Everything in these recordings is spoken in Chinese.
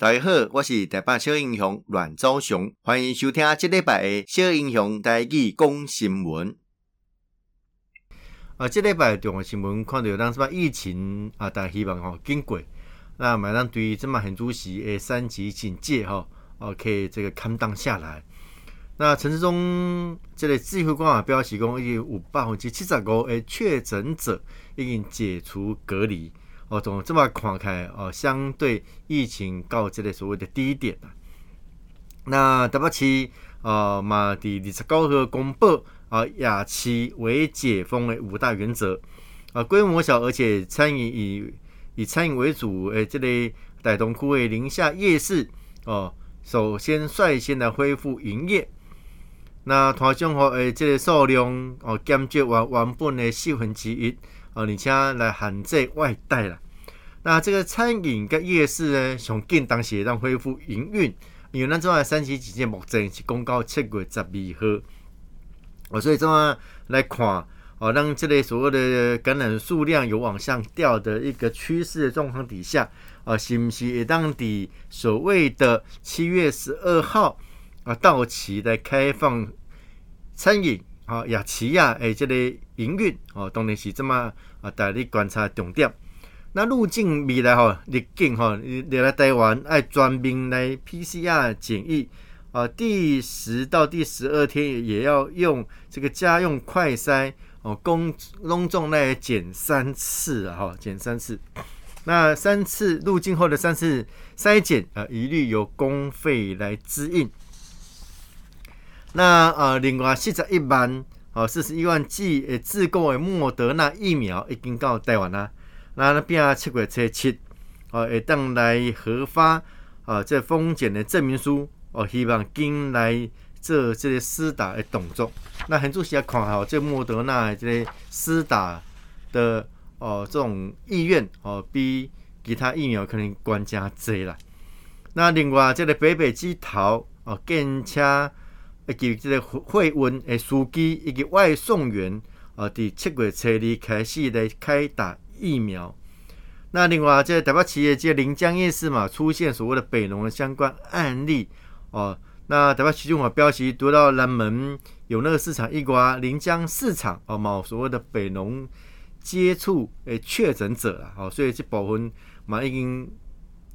大家好，我是台北小英雄阮昭雄，欢迎收听这礼拜的小英雄台语讲新闻。啊，这礼拜重要新闻看到当什么疫情啊，大家希望吼经过，那马上对于这么很主席诶三级警戒吼，哦可以这个看档下来。那陈时中这个指挥官啊表示讲，已经有百分之七十五诶确诊者已经解除隔离。哦，从这么看开哦，相对疫情到这个所谓的低点啊，那台北市啊嘛，第二十九号公布啊，夜市为解封的五大原则啊，规模小而且餐饮以以餐饮为主诶，这类台东区的宁夏夜市哦，首先率先来恢复营业。那台中和诶，这个数量哦减少完原本的四分之一。哦，而且来限制外带了。那这个餐饮跟夜市呢，从近当时让恢复营运，因为咱这三级警戒目前是公告七月十二号。哦，所以这么来看，哦，让这类所谓的感染数量有往上掉的一个趋势的状况底下，啊，是不是也当地所谓的七月十二号啊到期来开放餐饮？啊，夜市啊，诶，这个营运哦，当然是这么啊，大力观察重点。那入境未来吼，入境吼，你来台湾爱专门来 PCR 检疫啊，第十到第十二天也要用这个家用快筛哦，公隆重来检三次啊，哈，检三次。那三次入境后的三次筛检啊，一律由公费来支应。那呃，另外四十一万哦，四十一万剂诶自购的莫德纳疫苗已经到台湾啦。那那边啊，七月初七哦，会当来核发啊，这封检的证明书哦，希望进来做这个施打的动作。那很主席要看好这莫德纳的这个施打的哦，这种意愿哦，比其他疫苗可能关加多啦。那另外这个北北机头哦，检测。以及这个货运的司机以及外送员啊，伫七月初二开始来开打疫苗。那另外，这台北市的这临江夜市嘛，出现所谓的北农的相关案例哦。那台北市政府标题读到南门有那个市场一瓜临江市场哦，某所谓的北农接触诶确诊者了哦，所以这部分嘛已经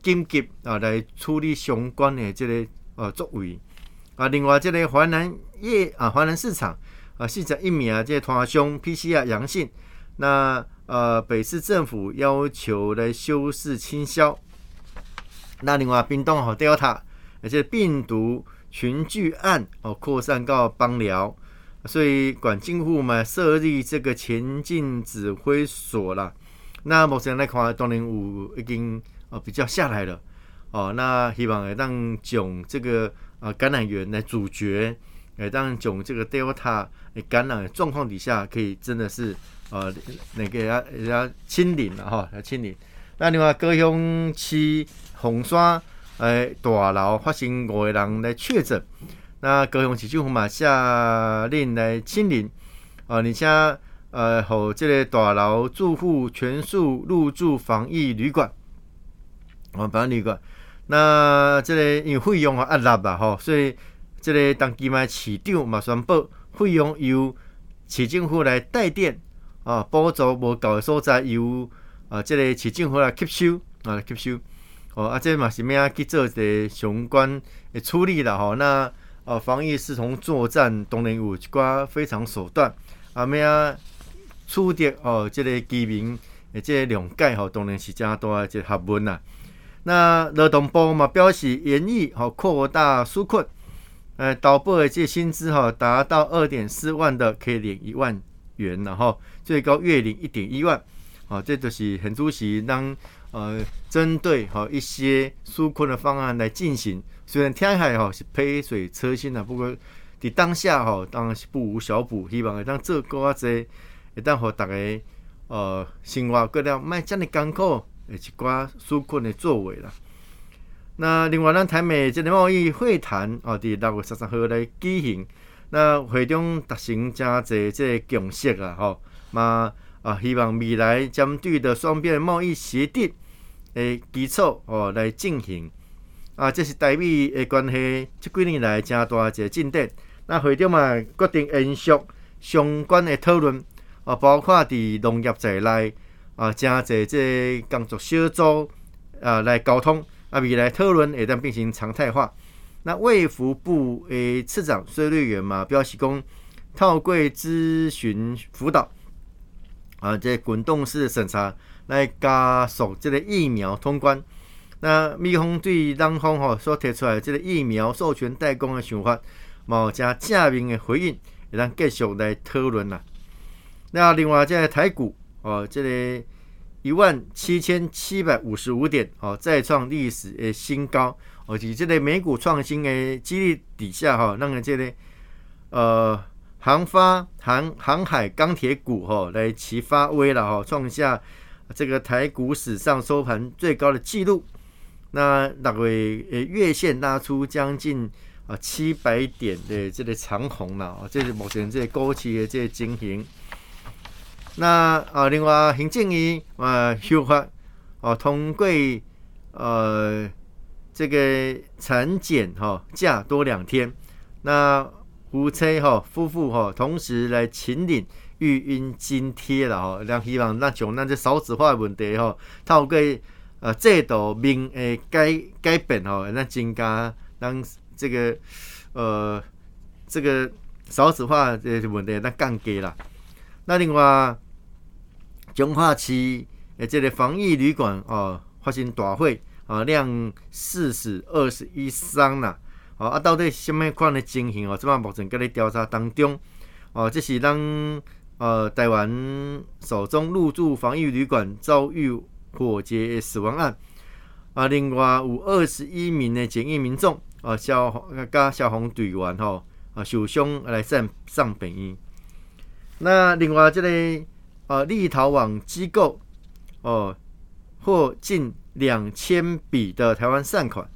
紧急啊来处理相关的这个呃作为。啊，另外这个华南夜啊，华南市场啊，市场一名啊，这个团兄 PCR 阳性，那呃，北市政府要求来修饰清消。那另外，冰冻和 Delta 而且病毒群聚案哦扩散到邦寮，所以管政府嘛设立这个前进指挥所了。那目前来看，当然有已经哦比较下来了哦，那希望会当将这个。啊，感染源来阻绝，诶，当种这个 Delta 感染的状况底下，可以真的是呃，那个要要清零了哈，要清零。那另外高雄市凤山诶大楼发生五个人来确诊，那高雄市政府嘛下令来清零，啊，而且呃，和这个大楼住户全数入住防疫旅馆，啊，防疫旅馆。那这个因为费用啊压力啊吼，所以即个当期嘛市长嘛宣布费用由市政府来代垫啊，补助无够的所在由啊这个市政府来吸收啊来吸收哦啊，这嘛是咩啊去做一个相关的处理啦吼。那啊防疫是从作战，当然有一寡非常手段啊咩啊处理哦，这个居民诶即个谅解吼，当然是真大的这个学问呐。那劳动部嘛表示愿意吼扩大纾困，呃，导播的这薪资哈达到二点四万的可以领一万元，然后最高月领一点一万，好，这就是很主席当呃针对哈一些纾困的方案来进行。虽然听起来哈是杯水车薪的，不过在当下哈当然是不无小补，希望当这个啊这一旦和大家呃生活过了卖这么艰苦。诶，一寡纾困的作为啦。那另外，咱台美即个贸易会谈哦，伫六月十三号来举行。那会中达成真侪这个共识啊，吼嘛啊，希望未来针对的双边贸易协定诶基础哦来进行。啊，这是台美的关系，这几年来真大一个进展。那会中嘛决定延续相关的讨论，啊，包括伫农业在内，啊，真侪这个工作小组啊来沟通，啊，未来讨论会当进行常态化。那卫福部的次长孙瑞元嘛表示讲，透过咨询辅导，啊，这滚动式的审查来加速这个疫苗通关。那美方对当方吼所提出来这个疫苗授权代工的想法。冇加正面的回应，也让继续来讨论啦。那另外，在台股哦，这个一万七千七百五十五点哦，再创历史诶新高。而且这类美股创新诶激励底下哈，让这类呃航发航航海钢铁股哈来齐发威了哈，创下这个台股史上收盘最高的纪录。那那个月线拉出将近。啊，七百点的这个长红了啊，这是目前这高企的这个情形。那啊，另外行政院啊修法哦，通过呃这个产检哈假多两天，那夫妻哈夫妇哈同时来请领育婴津贴了哈，让希望那像咱这少子化问题哈，透过呃制度面诶改改变哈，那增加让。这个呃，这个少子化这些问题那降低了。那另外，彰化市诶，这个防疫旅馆哦发生大火啊，酿四死二十一伤啦。哦啊，到底什么款的情形哦？这嘛目前搁咧调查当中哦。这是咱呃台湾首宗入住防疫旅馆遭遇火劫死亡案啊。另外有二十一名的检疫民众。啊，消防加消防队员吼，啊受伤来上上病院。那另外这个呃立陶宛机构哦，获近两千笔的台湾善款，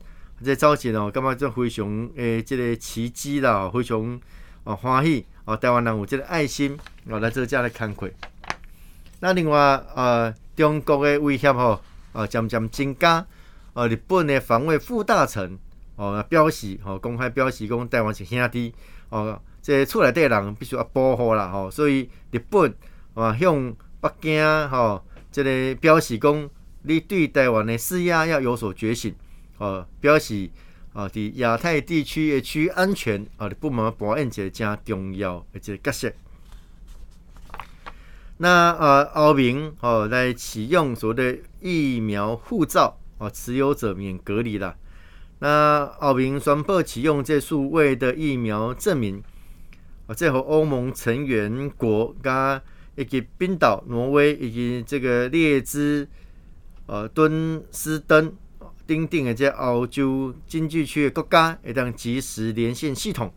这召集哦，感觉这非常诶，这个奇迹啦，非常啊欢喜哦，台湾人有这个爱心哦，来做这样的慷慨。那另外呃，中国的威胁吼啊渐渐增加，呃，日本的防卫副大臣。哦，表示吼，公开表示讲台湾是兄弟哦，这、厝内底人必须要保护啦吼，所以日本啊向北京吼，这个表示讲你对台湾的施压要有所觉醒哦，表示啊，伫亚太地区的区域安全啊，日本嘛扮演一个真重要的一个角色。那呃，欧盟哦来启用所谓的疫苗护照哦，持有者免隔离啦。那欧盟宣布启用这数位的疫苗证明，啊，这和欧盟成员国加以及冰岛、挪威以及这个列支呃敦斯登订定的这欧洲经济区的国家一档即时连线系统，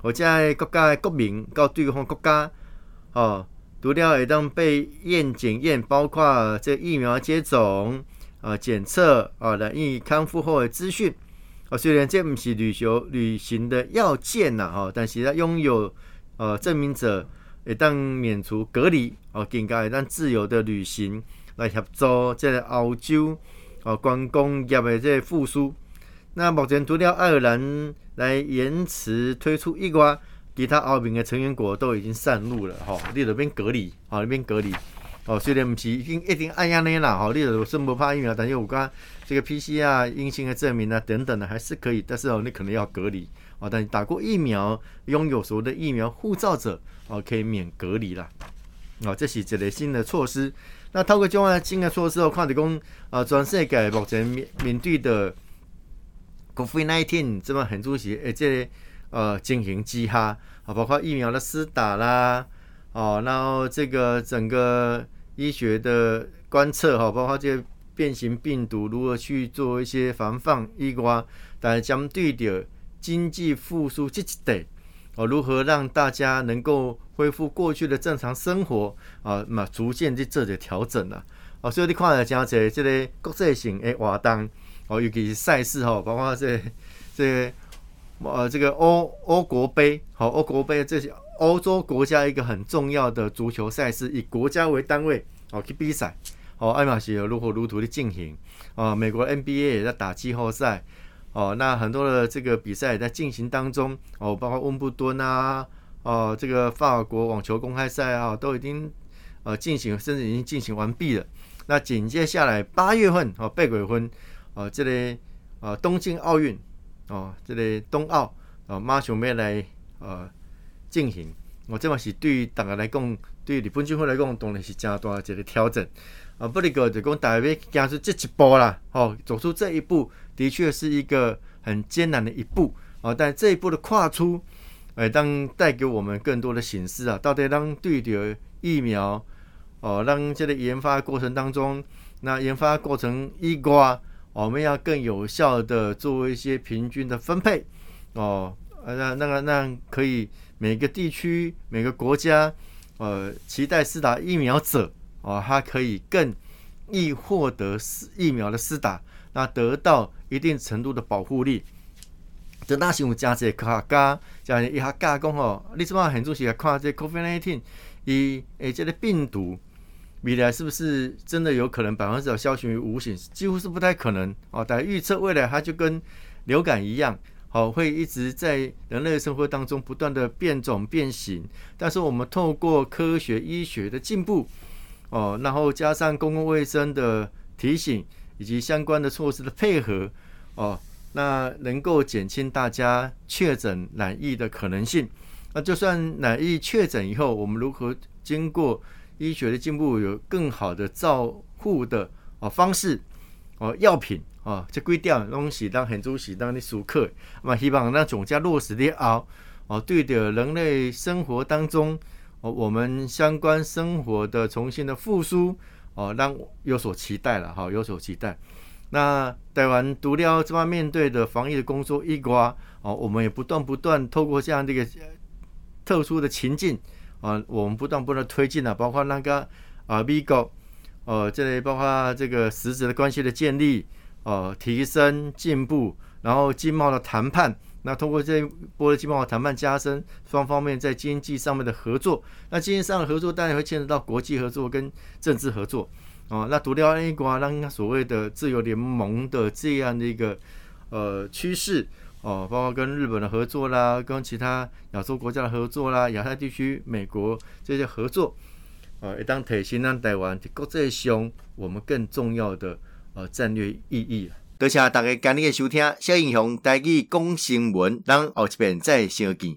或者国家的国民到对方国家哦，除了一档被验检验，包括这疫苗接种啊、检测啊来予以康复后的资讯。啊，虽然这不是旅游旅行的要件呐，哈，但是它拥有呃证明者会当免除隔离，哦，更加会当自由的旅行来协助这个欧洲哦观光业的即个复苏。那目前除了爱尔兰来延迟推出以外，其他欧盟的成员国都已经上路了，哈，你那边隔离，啊，那边隔离。哦，虽然不是一定一定按压呢啦，吼，你如是不怕疫苗，但是有关这个 PCR 阴性的证明啊等等的，还是可以，但是哦，你可能要隔离哦。但打过疫苗、拥有所谓的疫苗护照者哦，可以免隔离啦。哦，这是一个新的措施。那透过这样新的措施，我看到讲啊，全世界目前面面对的 COVID-19 这么很主席，而且呃进行之下啊，包括疫苗的施打啦，哦，然后这个整个。医学的观测哈，包括这变形病毒如何去做一些防范以外，但是针对的经济复苏这一点哦，如何让大家能够恢复过去的正常生活啊？嘛，逐渐在做着调整了哦。所以你看了讲这这个国际性的活动哦，尤其是赛事哦，包括这这呃这个欧欧国杯好，欧国杯这些。欧洲国家一个很重要的足球赛事，以国家为单位哦去比赛，哦爱马仕如火如荼的进行，啊，美国 NBA 也在打季后赛，哦，那很多的这个比赛在进行当中哦，包括温布敦啊，哦，这个法国网球公开赛啊，都已经呃进行，甚至已经进行完毕了。那紧接下来八月份哦，八月份哦，这里呃东京奥运哦，这里冬奥哦，马上要来呃进行。我这嘛是对于大家来讲，对于日本军方来讲，当然是加大一个调整啊。不哩个就讲大家要走出这一步啦，哦，走出这一步的确是一个很艰难的一步啊。但这一步的跨出，哎，当带给我们更多的形式啊，到底当对的疫苗哦，让这个研发过程当中，那研发过程一挂，我们要更有效的做一些平均的分配哦，那那个那可以。每个地区、每个国家，呃，期待施打疫苗者，哦，他可以更易获得疫苗的施打，那得到一定程度的保护力。这那是有加这科学家，讲一下加工哦，你怎么很重视来看这 COVID-19，以诶这个病毒未来是不是真的有可能百分之百消除于无形？几乎是不太可能哦。但预测未来它就跟流感一样。好，会一直在人类生活当中不断的变种变形，但是我们透过科学医学的进步，哦，然后加上公共卫生的提醒以及相关的措施的配合，哦，那能够减轻大家确诊染疫的可能性。那就算染疫确诊以后，我们如何经过医学的进步，有更好的照护的哦方式，哦药品。哦，这规定拢是当很主席当的熟客，嘛希望让总家落实的后，哦，对的人类生活当中，哦，我们相关生活的重新的复苏，哦，让有所期待了，哈，有所期待。那台湾独料这方面对的防疫的工作一挂，哦，我们也不断不断透过这样的一个特殊的情境，啊，我们不断不断推进了，包括那个啊，美国，呃，这里包括这个实质的关系的建立。呃，提升进步，然后经贸的谈判，那通过这一波的经贸谈判加深双方面在经济上面的合作。那经济上的合作当然会牵扯到国际合作跟政治合作。哦，那独料一国让所谓的自由联盟的这样的一个呃趋势，哦，包括跟日本的合作啦，跟其他亚洲国家的合作啦，亚太地区、美国这些合作，呃，一旦提升让台湾在国际上我们更重要的。呃，战略意义。多谢大家今日的收听，小英雄带去讲新闻，咱后一遍再相见。